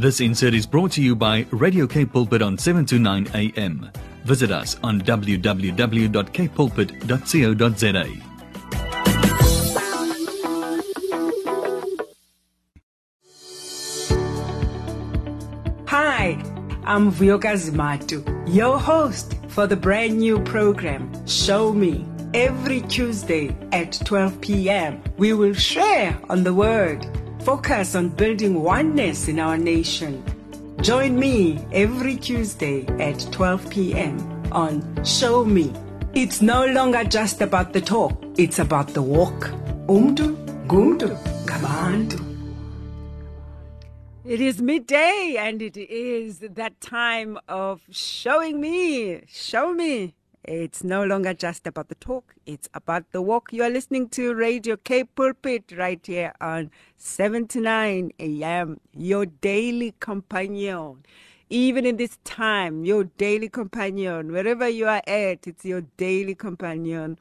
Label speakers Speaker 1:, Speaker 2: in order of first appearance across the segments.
Speaker 1: This insert is brought to you by Radio K Pulpit on 7 to 9 a.m. Visit us on www.kpulpit.co.za.
Speaker 2: Hi, I'm Vuyokazi Zimatu, your host for the brand new program, Show Me. Every Tuesday at 12 p.m., we will share on the Word, focus on building oneness in our nation. Join me every Tuesday at 12 p.m. on Show Me. It's no longer just about the talk, it's about the walk. Umdu, gumdu, gabantu. It is midday and it is that time of showing me, show me. It's no longer just about the talk, it's about the walk. You are listening to Radio K Pulpit right here on 79 AM, your daily companion. Even in this time, your daily companion, wherever you are at, it's your daily companion.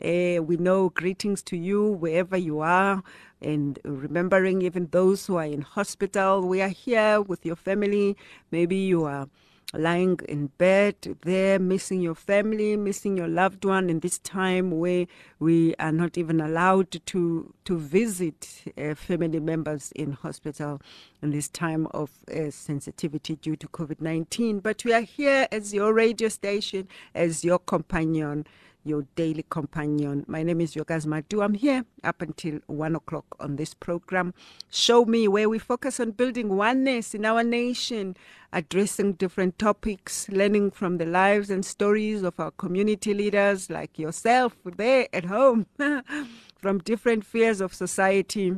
Speaker 2: Eh, we know greetings to you wherever you are and remembering even those who are in hospital. We are here with your family. Maybe you are lying in bed there, missing your family, missing your loved one in this time where we are not even allowed to to visit uh, family members in hospital in this time of uh, sensitivity due to COVID-19. But we are here as your radio station, as your companion your daily companion. My name is Yogas Madu. I'm here up until one o'clock on this program. Show Me, where we focus on building oneness in our nation, addressing different topics, learning from the lives and stories of our community leaders like yourself there at home, from different spheres of society.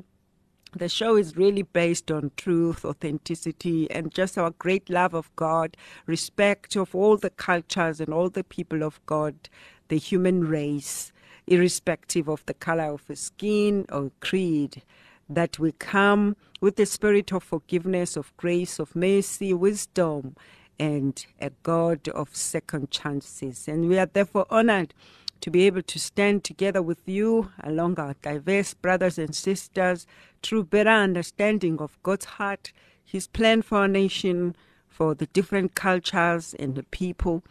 Speaker 2: The show is really based on truth, authenticity, and just our great love of God, respect of all the cultures and all the people of God the human race, irrespective of the color of skin or creed, that we come with the spirit of forgiveness, of grace, of mercy, wisdom, and a God of second chances. And we are therefore honored to be able to stand together with you along our diverse brothers and sisters through better understanding of God's heart, His plan for our nation, for the different cultures and the people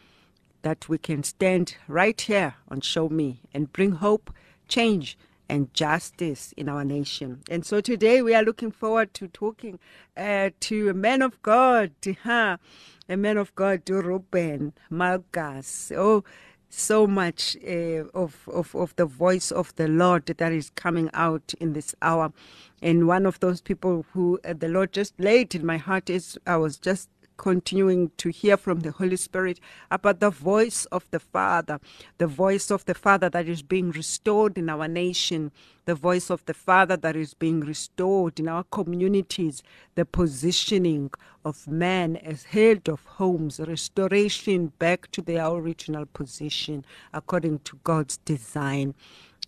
Speaker 2: that we can stand right here on Show Me and bring hope, change, and justice in our nation. And so today we are looking forward to talking uh, to a man of God, huh? a man of God, Ruben Malgas. Oh, so much uh, of, of, of the voice of the Lord that is coming out in this hour. And one of those people who uh, the Lord just laid in my heart is I was just continuing to hear from the Holy Spirit about the voice of the Father, the voice of the Father that is being restored in our nation, the voice of the Father that is being restored in our communities, the positioning of man as head of homes, restoration back to their original position according to God's design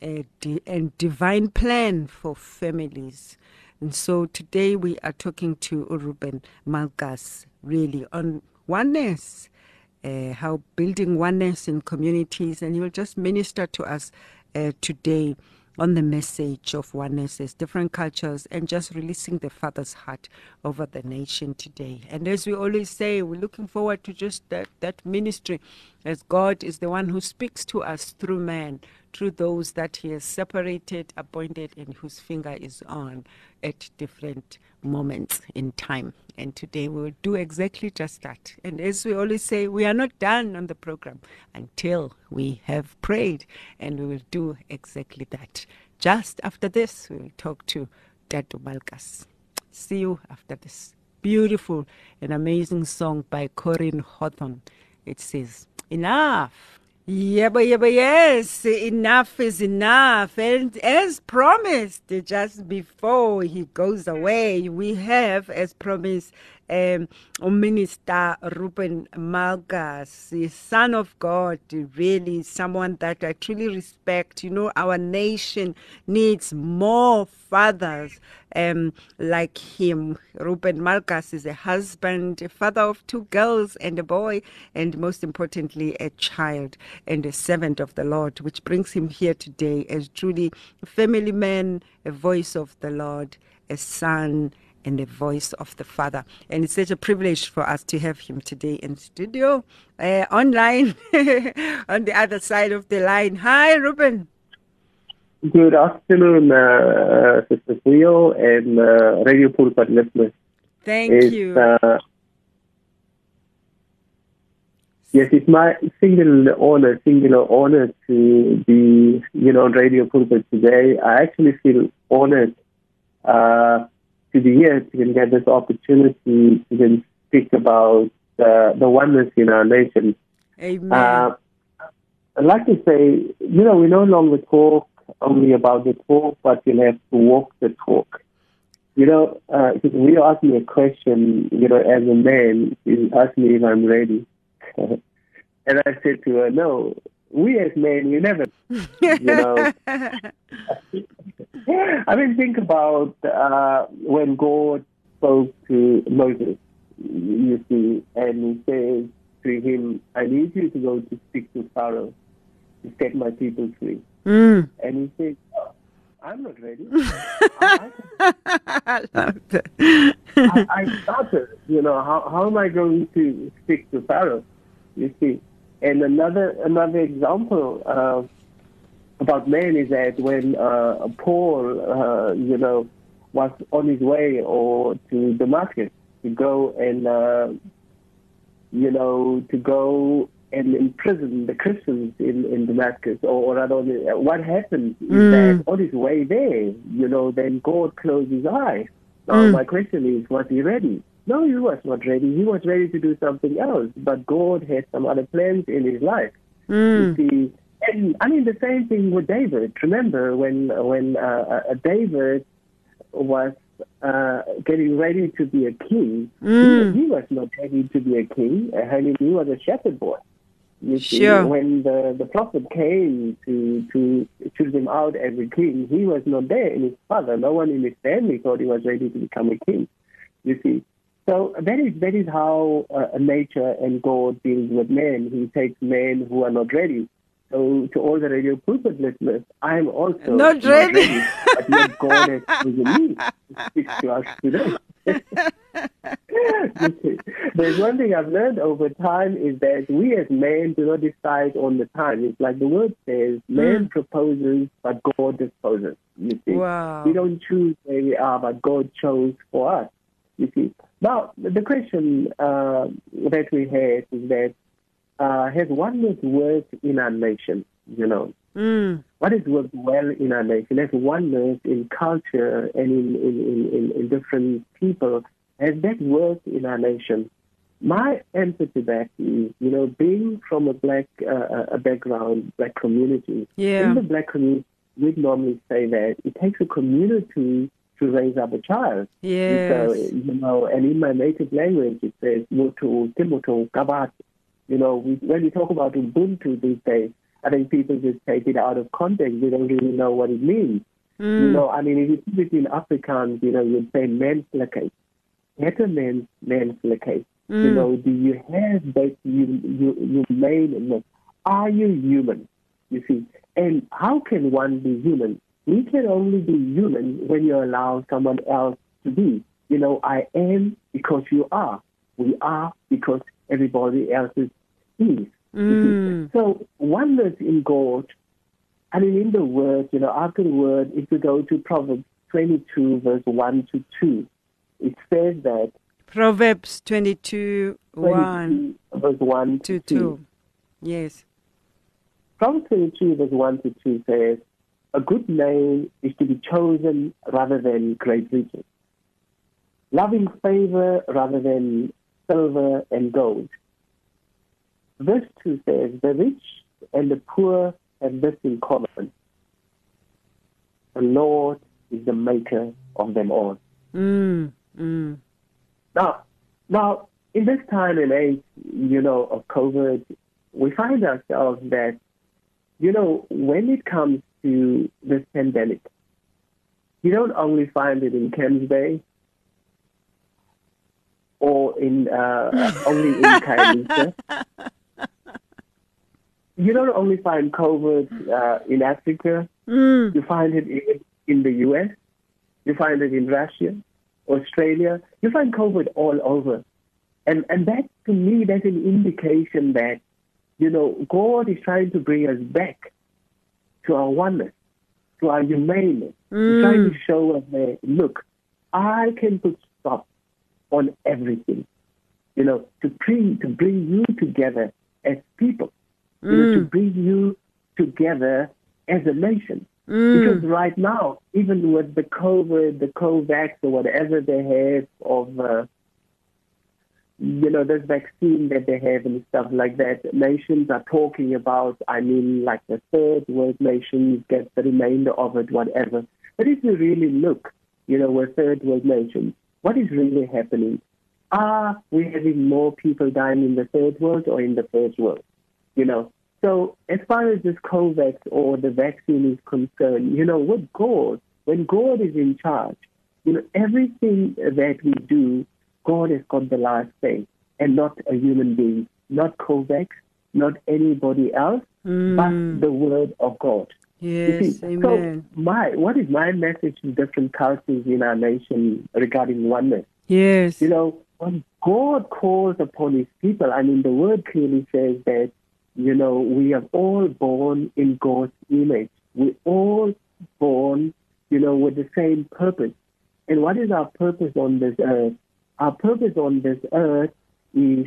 Speaker 2: and divine plan for families. And so today we are talking to Ruben Malgas really on oneness, uh, how building oneness in communities, and he'll just minister to us uh, today on the message of oneness as different cultures and just releasing the Father's heart over the nation today. And as we always say, we're looking forward to just that, that ministry as God is the one who speaks to us through man, through those that He has separated, appointed, and whose finger is on at different moments in time. And today we will do exactly just that. And as we always say, we are not done on the program until we have prayed, and we will do exactly that. Just after this, we will talk to Dadu Malgas. See you after this beautiful and amazing song by Corinne Hawthorne. It says, Enough. Yeah, but yes, enough is enough. And as promised, just before he goes away, we have, as promised, um, Minister Ruben Malgas, the son of God, really someone that I truly respect. You know, our nation needs more fathers um, like him. Ruben Malgas is a husband, a father of two girls and a boy, and most importantly, a child and a servant of the Lord, which brings him here today as truly a family man, a voice of the Lord, a son and the voice of the Father. And it's such a privilege for us to have him today in studio, uh, online, on the other side of the line. Hi, Ruben.
Speaker 3: Good afternoon, uh, Sister Theo and uh, Radio Pulpit listeners.
Speaker 2: Thank
Speaker 3: It's,
Speaker 2: you.
Speaker 3: Uh, yes, it's my singular honor, singular honor to be, you know, on Radio Pulpit today. I actually feel honored uh, to be here to get this opportunity to then speak about uh, the oneness in our nation.
Speaker 2: Amen.
Speaker 3: Uh, I'd like to say, you know, we no longer talk only about the talk, but you'll have to walk the talk. You know, uh, we ask me a question, you know, as a man, you ask me if I'm ready. and I said to her, no, we as men, we never, you know. I mean, think about uh, when God spoke to Moses, you see, and he says to him, I need you to go to speak to Pharaoh to set my people free.
Speaker 2: Mm.
Speaker 3: And he says, oh, I'm not ready. I,
Speaker 2: I love that.
Speaker 3: I, I started, you know, how, how am I going to speak to Pharaoh? You see. And another another example uh, about men is that when uh, Paul, uh, you know, was on his way or to Damascus to go and, uh, you know, to go and imprison the Christians in, in Damascus, or, or rather, what happened is
Speaker 2: Mm.
Speaker 3: that on his way there, you know, then God closed his eyes. Now,
Speaker 2: Mm.
Speaker 3: my question is, was he ready? No, he was not ready. He was ready to do something else, but God had some other plans in his life.
Speaker 2: Mm.
Speaker 3: You see, and I mean the same thing with David. Remember when when uh, uh, David was uh, getting ready to be a king,
Speaker 2: Mm.
Speaker 3: he, he was not ready to be a king. I mean, he was a shepherd boy. You see,
Speaker 2: Sure.
Speaker 3: when the, the prophet came to to choose him out as a king, he was not there. And his father, no one in his family thought he was ready to become a king. You see, so that is that is how uh, nature and God deals with men. He takes men who are not ready. So to all the radio pulpit listeners, I am also
Speaker 2: Not ready.
Speaker 3: but yet God has chosen me to speak to us today. There's one thing I've learned over time is that we as men do not decide on the time. It's like the word says, man proposes, but God disposes. You see,
Speaker 2: Wow.
Speaker 3: we don't choose where we are, but God chose for us. You see. Now, the question uh, that we have is that uh, has oneness worked in our nation? You know,
Speaker 2: Mm.
Speaker 3: what has worked well in our nation? Has oneness in culture and in, in, in, in, different people, has that worked in our nation? My answer to that is, you know, being from a black uh, a background, black community,
Speaker 2: Yeah.
Speaker 3: in the black community, we'd normally say that it takes a community to raise up a child.
Speaker 2: Yes.
Speaker 3: So, you know, and in my native language, it says, Motu, Timoto, Kabat. You know, we, when we talk about Ubuntu these days, I think people just take it out of context. They don't really know what it means. You
Speaker 2: Mm.
Speaker 3: know, I mean, if you put it in Afrikaans, you know, you'd say menselijkheid. What a mens, menselijkheid. You
Speaker 2: Mm.
Speaker 3: know, do you have that you, you, you humaneness? Are you human? You see, and how can one be human? We can only be human when you allow someone else to be. You know, I am because you are. We are because everybody else is.
Speaker 2: Mm.
Speaker 3: So oneness in God, I mean, in the word, you know, after the word, if you go to Proverbs 22, verse 1 to 2, it says that
Speaker 2: Proverbs 22 1
Speaker 3: 22, verse 1
Speaker 2: to
Speaker 3: to 2.
Speaker 2: 2. Yes.
Speaker 3: Proverbs 22, verse 1 to 2 says, A good name is to be chosen rather than great riches, loving favor rather than silver and gold. Verse 2 says, The rich and the poor have this in common. The Lord is the maker of them all.
Speaker 2: Mm. Mm.
Speaker 3: Now, now, in this time and age, you know, of COVID, we find ourselves that, you know, when it comes to this pandemic, you don't only find it in Camps Bay or in uh, only in Khayelitsha. You don't only find COVID uh, in Africa.
Speaker 2: Mm.
Speaker 3: You find it in, in the U.S. You find it in Russia. Australia. You find COVID all over. And, and that, to me, that's an indication that, you know, God is trying to bring us back to our oneness, to our humaneness. He's trying to show us uh, that, look, I can put stop on everything, you know, to bring, to bring you together as people, you know, to mm. bring you together as a nation. Mm. Because right now, even with the COVID, the COVAX, or whatever they have of, uh, you know, this vaccine that they have and stuff like that, nations are talking about, I mean, like the third world nations get the remainder of it, whatever. But if you really look, you know, we're third world nations, what is really happening? Are we having more people dying in the third world or in the first world? You know, so as far as this COVAX or the vaccine is concerned, you know, with God, when God is in charge, you know, everything that we do, God has got the last say, and not a human being, not COVAX, not anybody else, mm. but the Word of God.
Speaker 2: Yes,
Speaker 3: see,
Speaker 2: amen.
Speaker 3: So my what is my message to different cultures in our nation regarding oneness?
Speaker 2: Yes.
Speaker 3: You know, when God calls upon his people, I mean, the word clearly says that, you know, we are all born in God's image. We're all born, you know, with the same purpose. And what is our purpose on this earth? Our purpose on this earth is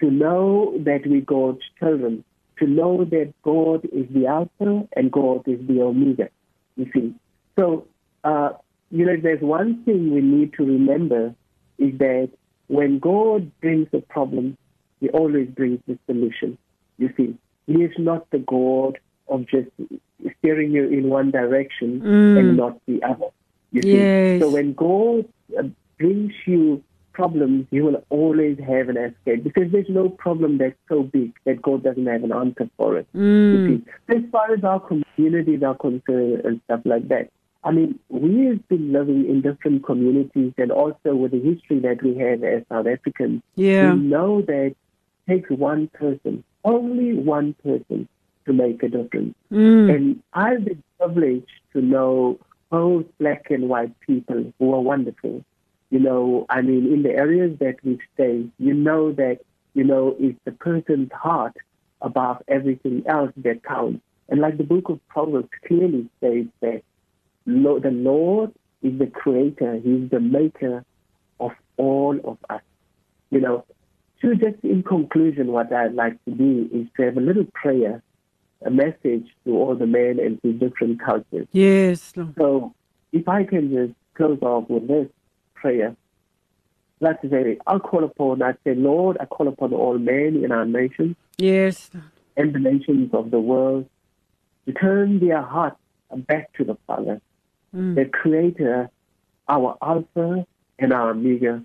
Speaker 3: to know that we're God's children, to know that God is the Alpha and God is the Omega, you see. So, uh, you know, there's one thing we need to remember is that when God brings a problem, He always brings the solution. You see, He is not the God of just steering you in one direction and not the other. You see, so when God uh, brings you problems, you will always have an escape because there's no problem that's so big that God doesn't have an answer for it. Mm. See, as far as our communities are concerned and stuff like that, I mean, we have been living in different communities and also with the history that we have as South Africans,
Speaker 2: Yeah.
Speaker 3: we know that it takes one person, only one person, to make a difference. Mm. And I've been privileged to know both black and white people who are wonderful. You know, I mean, in the areas that we stay, you know that, you know, it's the person's heart above everything else that counts. And like the book of Proverbs clearly says that the Lord is the creator, He's the maker of all of us. You know, so just in conclusion, what I'd like to do is to have a little prayer, a message to all the men and to different cultures.
Speaker 2: Yes.
Speaker 3: So if I can just close off with this prayer, to say, I'll call upon, I say, Lord, I call upon all men in our nation
Speaker 2: Yes.
Speaker 3: And the nations of the world to turn their hearts back to the Father, mm. the Creator, our Alpha and our Omega,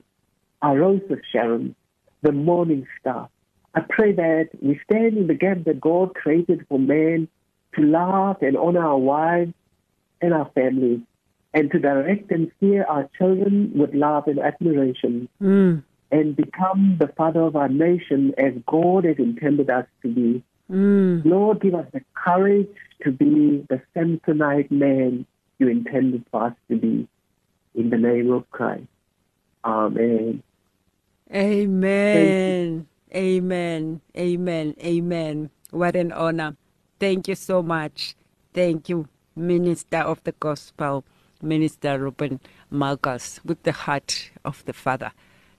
Speaker 3: our Rose of Sharon, the Morning Star. I pray that we stand in the gap that God created for man to love and honor our wives and our families, and to direct and steer our children with love and admiration,
Speaker 2: Mm.
Speaker 3: and become the father of our nation as God has intended us to be.
Speaker 2: Mm.
Speaker 3: Lord, give us the courage to be the Samsonite man you intended for us to be. In the name of Christ. Amen.
Speaker 2: Amen. Amen. Amen. Amen. What an honor. Thank you so much. Thank you, Minister of the Gospel, Minister Ruben Malgas, with the heart of the Father,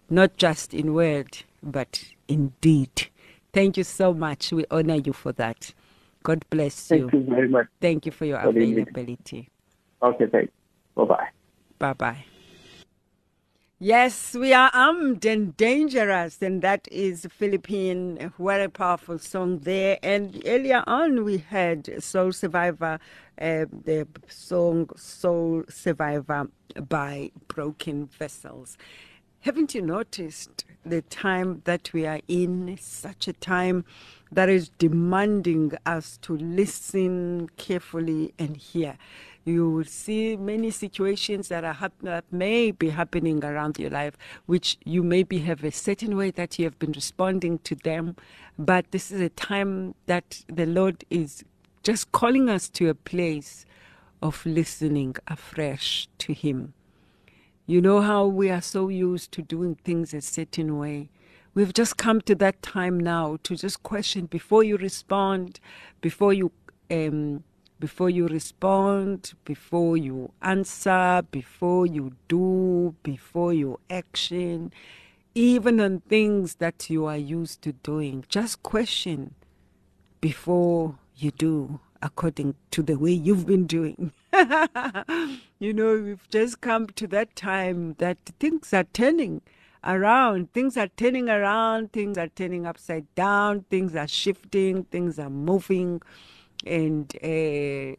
Speaker 2: not just in word, but in deed. Thank you so much. We honor you for that. God bless
Speaker 3: Thank you Thank
Speaker 2: you.
Speaker 3: very much.
Speaker 2: Thank you for your availability.
Speaker 3: Okay, thanks. Bye bye.
Speaker 2: Bye bye. Yes, we are armed and dangerous, and that is Philippine. What a powerful song there. And earlier on, we had Soul Survivor, uh, the song Soul Survivor by Broken Vessels. Haven't you noticed the time that we are in? Such a time that is demanding us to listen carefully and hear. You will see many situations that are hap- that may be happening around your life, which you maybe have a certain way that you have been responding to them, but this is a time that the Lord is just calling us to a place of listening afresh to Him. You know how we are so used to doing things a certain way. We've just come to that time now to just question before you respond, before you um, before you respond, before you answer, before you do, before you action, even on things that you are used to doing. Just question before you do according to the way you've been doing. you know, we've just come to that time that things are turning around. Things are turning around. Things are turning upside down. Things are shifting. Things are moving. And uh,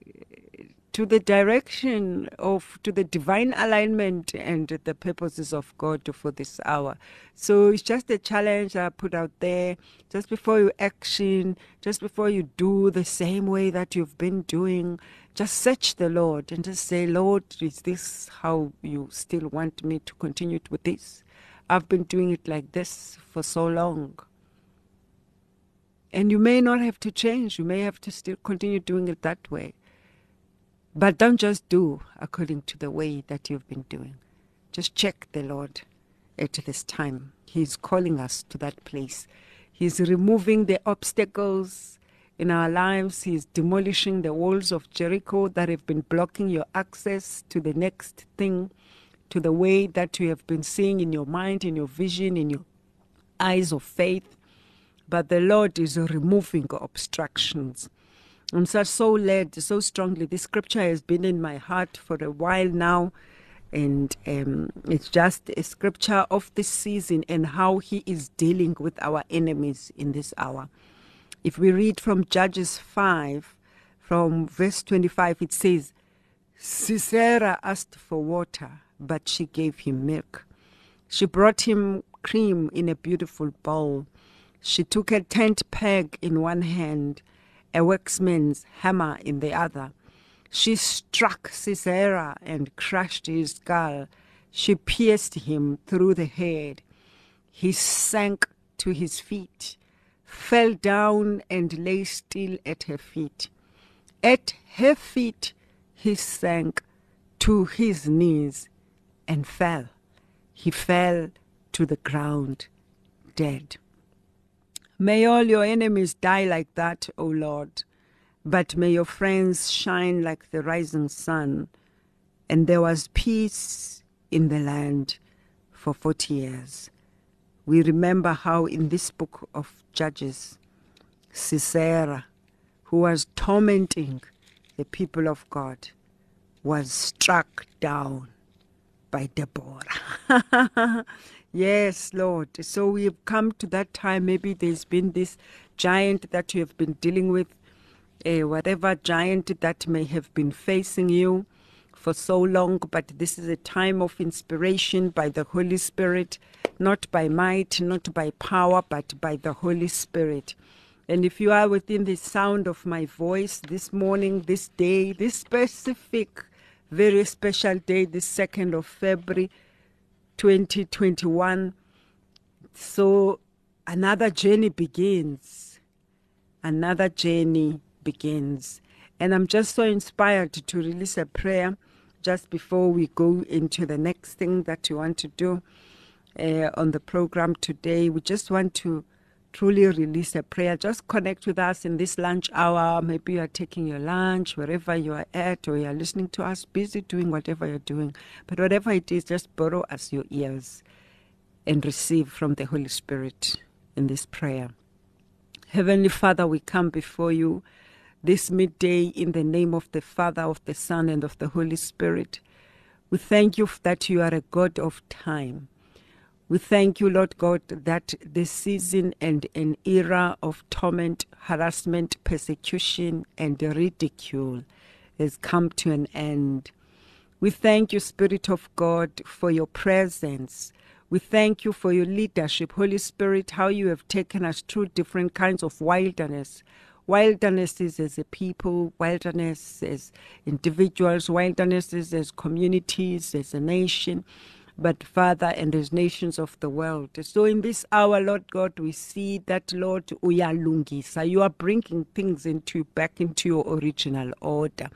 Speaker 2: to the direction of to the divine alignment and the purposes of God for this hour. So it's just a challenge I put out there just before you action, just before you do the same way that you've been doing. Just search the Lord and just say, Lord, is this how you still want me to continue with this? I've been doing it like this for so long. And you may not have to change. You may have to still continue doing it that way. But don't just do according to the way that you've been doing. Just check the Lord at this time. He's calling us to that place. He's removing the obstacles in our lives. He's demolishing the walls of Jericho that have been blocking your access to the next thing, to the way that you have been seeing in your mind, in your vision, in your eyes of faith. But the Lord is removing obstructions. I'm so, so led so strongly. This scripture has been in my heart for a while now. And um, it's just a scripture of this season and how he is dealing with our enemies in this hour. If we read from Judges 5, from verse 25, it says, Sisera asked for water, but she gave him milk. She brought him cream in a beautiful bowl. She took a tent peg in one hand a worksman's hammer in the other. She struck Sisera and crushed his skull. She pierced him through the head. He sank to his feet, fell down and lay still at her feet. At her feet he sank to his knees and fell. He fell to the ground dead. May all your enemies die like that, O Lord, but may your friends shine like the rising sun. And there was peace in the land for 40 years. We remember how in this book of Judges, Sisera, who was tormenting the people of God, was struck down by Deborah. Yes, Lord. So we've come to that time. Maybe there's been this giant that you have been dealing with, uh, whatever giant that may have been facing you for so long. But this is a time of inspiration by the Holy Spirit, not by might, not by power, but by the Holy Spirit. And if you are within the sound of my voice this morning, this day, this specific, very special day, the 2nd of February, 2021. So another journey begins. Another journey begins. And I'm just so inspired to release a prayer just before we go into the next thing that you want to do uh, on the program today. We just want to truly release a prayer. Just connect with us in this lunch hour. Maybe you are taking your lunch, wherever you are at, or you are listening to us, busy doing whatever you're doing. But whatever it is, just borrow us your ears and receive from the Holy Spirit in this prayer. Heavenly Father, we come before you this midday in the name of the Father, of the Son, and of the Holy Spirit. We thank you that you are a God of time. We thank you, Lord God, that the season and an era of torment, harassment, persecution, and ridicule has come to an end. We thank you, Spirit of God, for your presence. We thank you for your leadership, Holy Spirit, how you have taken us through different kinds of wilderness. Wildernesses as a people, wilderness as individuals, wildernesses as communities, as a nation but Father, and as nations of the world. So in this hour, Lord God, we see that, Lord, uyalungisa. You are bringing things into back into your original order.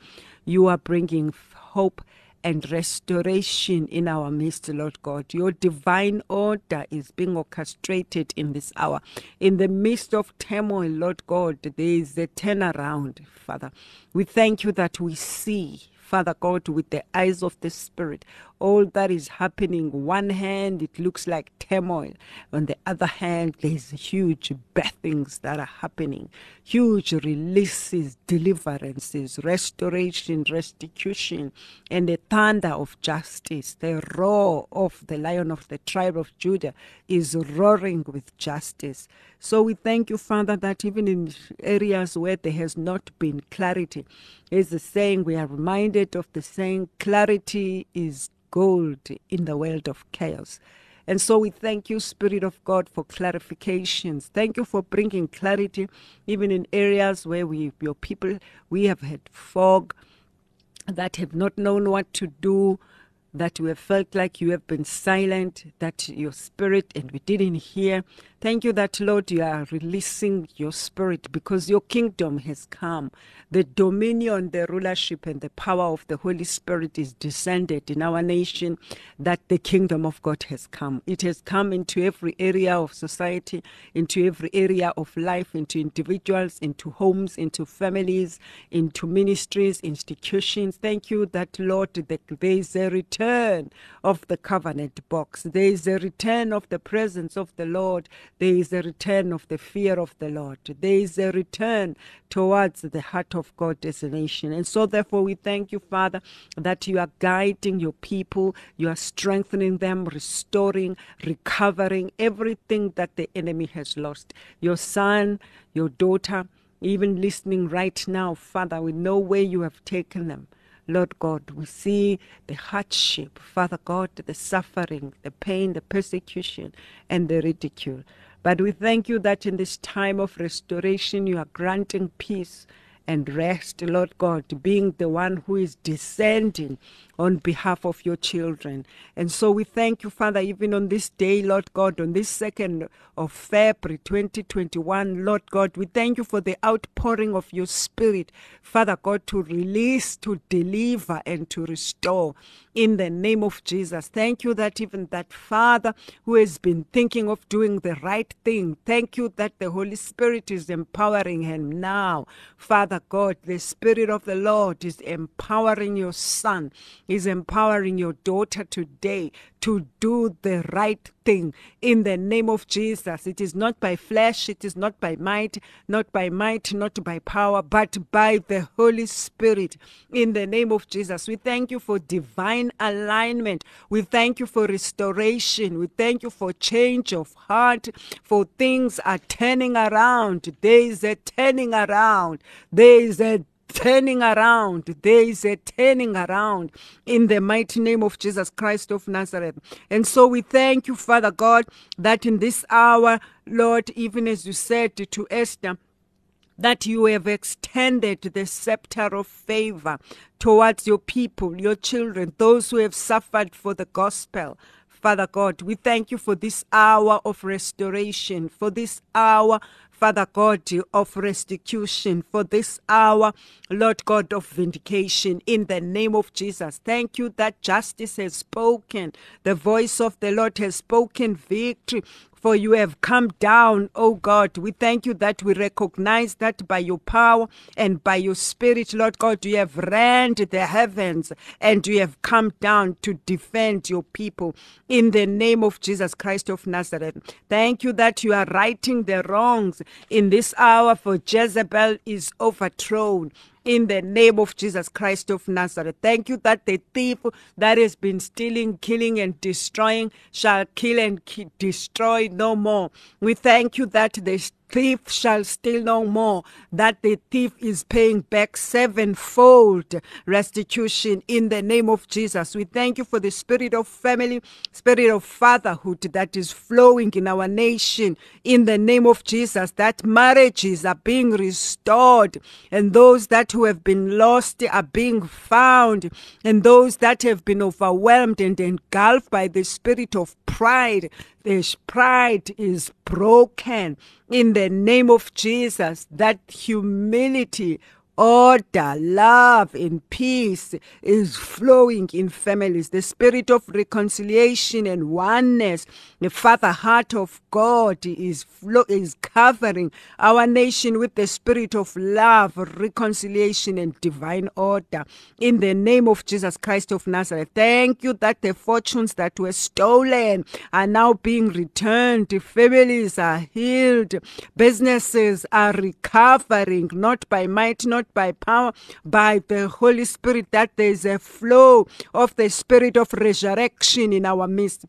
Speaker 2: You are bringing hope and restoration in our midst, Lord God. Your divine order is being orchestrated in this hour. In the midst of turmoil, Lord God, there is a turnaround, Father. We thank you that we see Father God, with the eyes of the Spirit, all that is happening. One hand, it looks like turmoil. On the other hand, there's huge birthings that are happening, huge releases, deliverances, restoration, restitution, and the thunder of justice. The roar of the lion of the tribe of Judah is roaring with justice. So we thank you, Father, that even in areas where there has not been clarity, is the saying, we are reminded of the saying, clarity is gold in the world of chaos. And so we thank you, Spirit of God, for clarifications. Thank you for bringing clarity, even in areas where we, your people, we have had fog that have not known what to do that we have felt like you have been silent, that your spirit and we didn't hear. Thank you that, Lord, you are releasing your spirit because your kingdom has come. The dominion, the rulership, and the power of the Holy Spirit is descended in our nation, that the kingdom of God has come. It has come into every area of society, into every area of life, into individuals, into homes, into families, into ministries, institutions. Thank you that, Lord, that there is a return of the covenant box. There is a return of the presence of the Lord there is a return of the fear of the Lord. There is a return towards the heart of God as a nation. And so, therefore, we thank you, Father, that you are guiding your people, you are strengthening them, restoring, recovering everything that the enemy has lost. Your son, your daughter, even listening right now, Father, we know where you have taken them. Lord God, we see the hardship, Father God, the suffering, the pain, the persecution, and the ridicule. But we thank you that in this time of restoration, you are granting peace and rest, Lord God, being the one who is descending on behalf of your children. And so we thank you, Father, even on this day, Lord God, on this second of February 2021, Lord God, we thank you for the outpouring of your Spirit, Father God, to release, to deliver, and to restore in the name of Jesus. Thank you that even that Father who has been thinking of doing the right thing, thank you that the Holy Spirit is empowering him now. Father God, the Spirit of the Lord is empowering your son is empowering your daughter today to do the right thing in the name of Jesus. It is not by flesh, it is not by might, not by might, not by power, but by the Holy Spirit in the name of Jesus. We thank you for divine alignment. We thank you for restoration. We thank you for change of heart, for things are turning around. There is a turning around. There is a turning around. There is a turning around in the mighty name of Jesus Christ of Nazareth. And so we thank you, Father God, that in this hour, Lord, even as you said to Esther, that you have extended the scepter of favor towards your people, your children, those who have suffered for the gospel. Father God, we thank you for this hour of restoration, for this hour Father God, of restitution for this hour, Lord God of vindication, in the name of Jesus. Thank you that justice has spoken. The voice of the Lord has spoken victory for you have come down, O God. We thank you that we recognize that by your power and by your spirit, Lord God, you have rent the heavens and you have come down to defend your people in the name of Jesus Christ of Nazareth. Thank you that you are righting the wrongs in this hour, for Jezebel is overthrown in the name of Jesus Christ of Nazareth. Thank you that the thief that has been stealing, killing, and destroying shall kill and destroy no more. We thank you that the thief shall steal no more, that the thief is paying back sevenfold restitution in the name of Jesus. We thank you for the spirit of family, spirit of fatherhood that is flowing in our nation in the name of Jesus, that marriages are being restored and those that who have been lost are being found and those that have been overwhelmed and engulfed by the spirit of pride this pride is broken in the name of Jesus. That humility order, love, and peace is flowing in families. The spirit of reconciliation and oneness, the Father heart of God is flow, is covering our nation with the spirit of love, reconciliation, and divine order. In the name of Jesus Christ of Nazareth, thank you that the fortunes that were stolen are now being returned. Families are healed. Businesses are recovering, not by might, not by power, by the Holy Spirit, that there's a flow of the spirit of resurrection in our midst.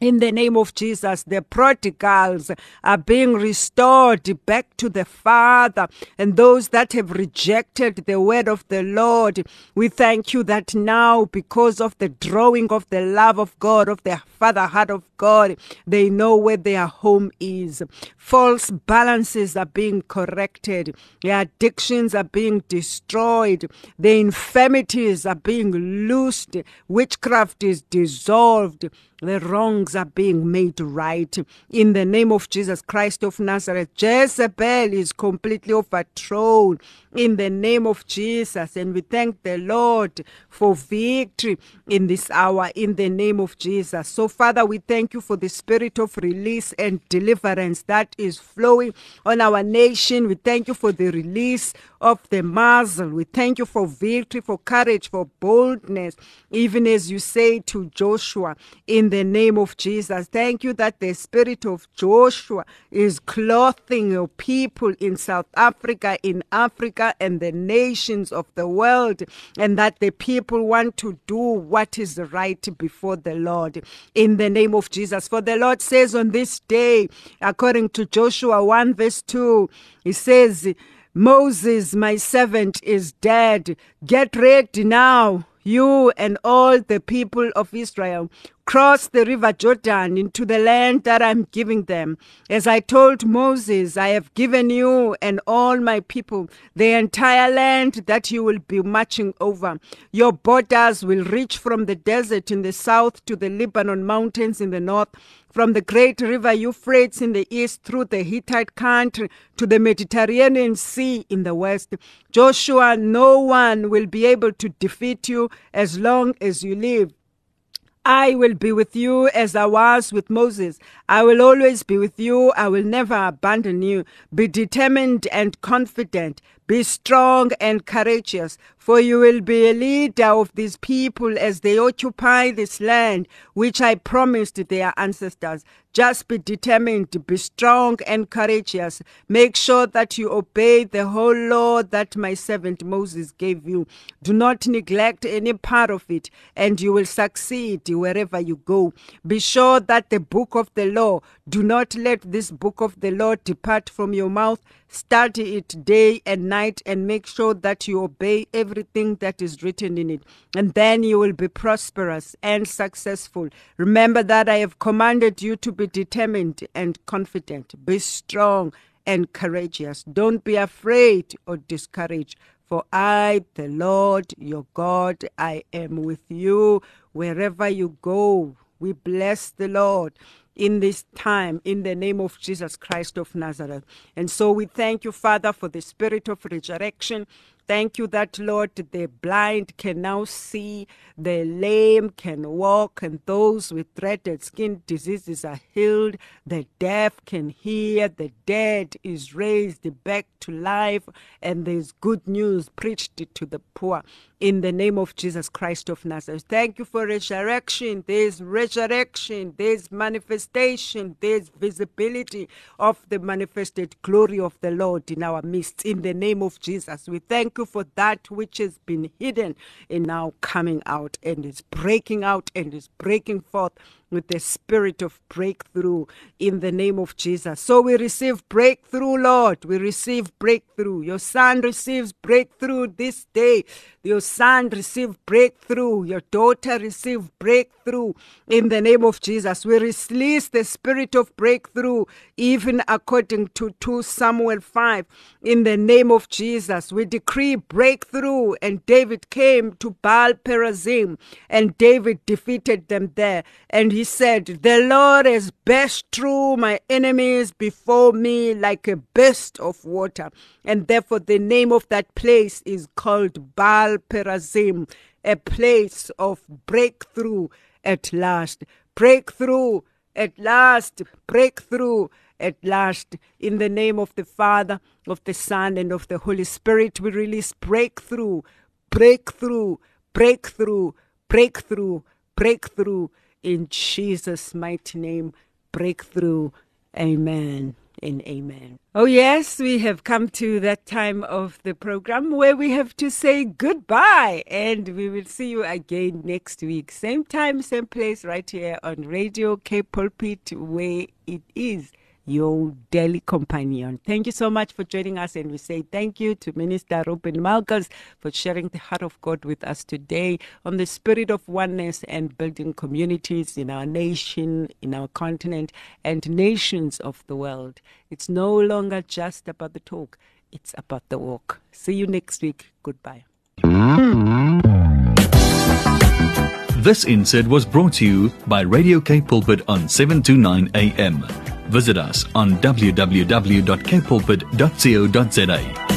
Speaker 2: In the name of Jesus, the prodigals are being restored back to the Father. And those that have rejected the word of the Lord, we thank you that now, because of the drawing of the love of God, of the Father heart of God, they know where their home is. False balances are being corrected. The addictions are being destroyed. The infirmities are being loosed. Witchcraft is dissolved. The wrongs are being made right. In the name of Jesus Christ of Nazareth, Jezebel is completely overthrown. In the name of Jesus. And we thank the Lord for victory in this hour. In the name of Jesus. So, Father, we thank you for the spirit of release and deliverance that is flowing on our nation. We thank you for the release of the muzzle. We thank you for victory, for courage, for boldness, even as you say to Joshua, in the name of Jesus. Thank you that the spirit of Joshua is clothing your people in South Africa, in Africa, and the nations of the world, and that the people want to do what is right before the Lord. In the name of Jesus. For the Lord says on this day, according to Joshua 1, verse 2, he says, Moses, my servant, is dead. Get ready now, you and all the people of Israel. Cross the river Jordan into the land that I'm giving them. As I told Moses, I have given you and all my people the entire land that you will be marching over. Your borders will reach from the desert in the south to the Lebanon mountains in the north from the great river Euphrates in the east through the Hittite country to the Mediterranean Sea in the west. Joshua, no one will be able to defeat you as long as you live. I will be with you as I was with Moses. I will always be with you. I will never abandon you. Be determined and confident. Be strong and courageous, for you will be a leader of these people as they occupy this land which I promised their ancestors. Just be determined, to be strong and courageous. Make sure that you obey the whole law that my servant Moses gave you. Do not neglect any part of it, and you will succeed wherever you go. Be sure that the book of the law, do not let this book of the law depart from your mouth. Study it day and night and make sure that you obey everything that is written in it. And then you will be prosperous and successful. Remember that I have commanded you to be determined and confident. Be strong and courageous. Don't be afraid or discouraged. For I, the Lord your God, I am with you wherever you go. We bless the Lord in this time in the name of Jesus Christ of Nazareth. And so we thank you, Father, for the spirit of resurrection. Thank you that, Lord, the blind can now see, the lame can walk, and those with dreaded skin diseases are healed. The deaf can hear, the dead is raised back to life, and there's good news preached to the poor in the name of Jesus Christ of Nazareth. Thank you for resurrection. There's resurrection, there's manifestation, there's visibility of the manifested glory of the Lord in our midst. In the name of Jesus, we thank you for that which has been hidden and now coming out and is breaking out and is breaking forth with the spirit of breakthrough in the name of Jesus. So we receive breakthrough, Lord. We receive breakthrough. Your son receives breakthrough this day. Your son receive breakthrough. Your daughter receive breakthrough in the name of Jesus. We release the spirit of breakthrough, even according to 2 Samuel 5. In the name of Jesus, we decree breakthrough, and David came to Baal Perazim, and David defeated them there. And he said, The Lord has burst through my enemies before me like a burst of water. And therefore, the name of that place is called Baal Perazim, a place of breakthrough at last. Breakthrough at last. Breakthrough at last. In the name of the Father, of the Son, and of the Holy Spirit, we release breakthrough, breakthrough, breakthrough, breakthrough, breakthrough. In Jesus' mighty name, breakthrough. Amen and amen. Oh, yes, we have come to that time of the program where we have to say goodbye. And we will see you again next week. Same time, same place, right here on Radio K Pulpit, where it is your daily companion. Thank you so much for joining us, and we say thank you to Minister Ruben Malgas for sharing the heart of God with us today on the spirit of oneness and building communities in our nation, in our continent, and nations of the world. It's no longer just about the talk, it's about the walk. See you next week. Goodbye.
Speaker 1: This insert was brought to you by Radio K Pulpit on 729 AM. Visit us on www.kpulpit.co.za.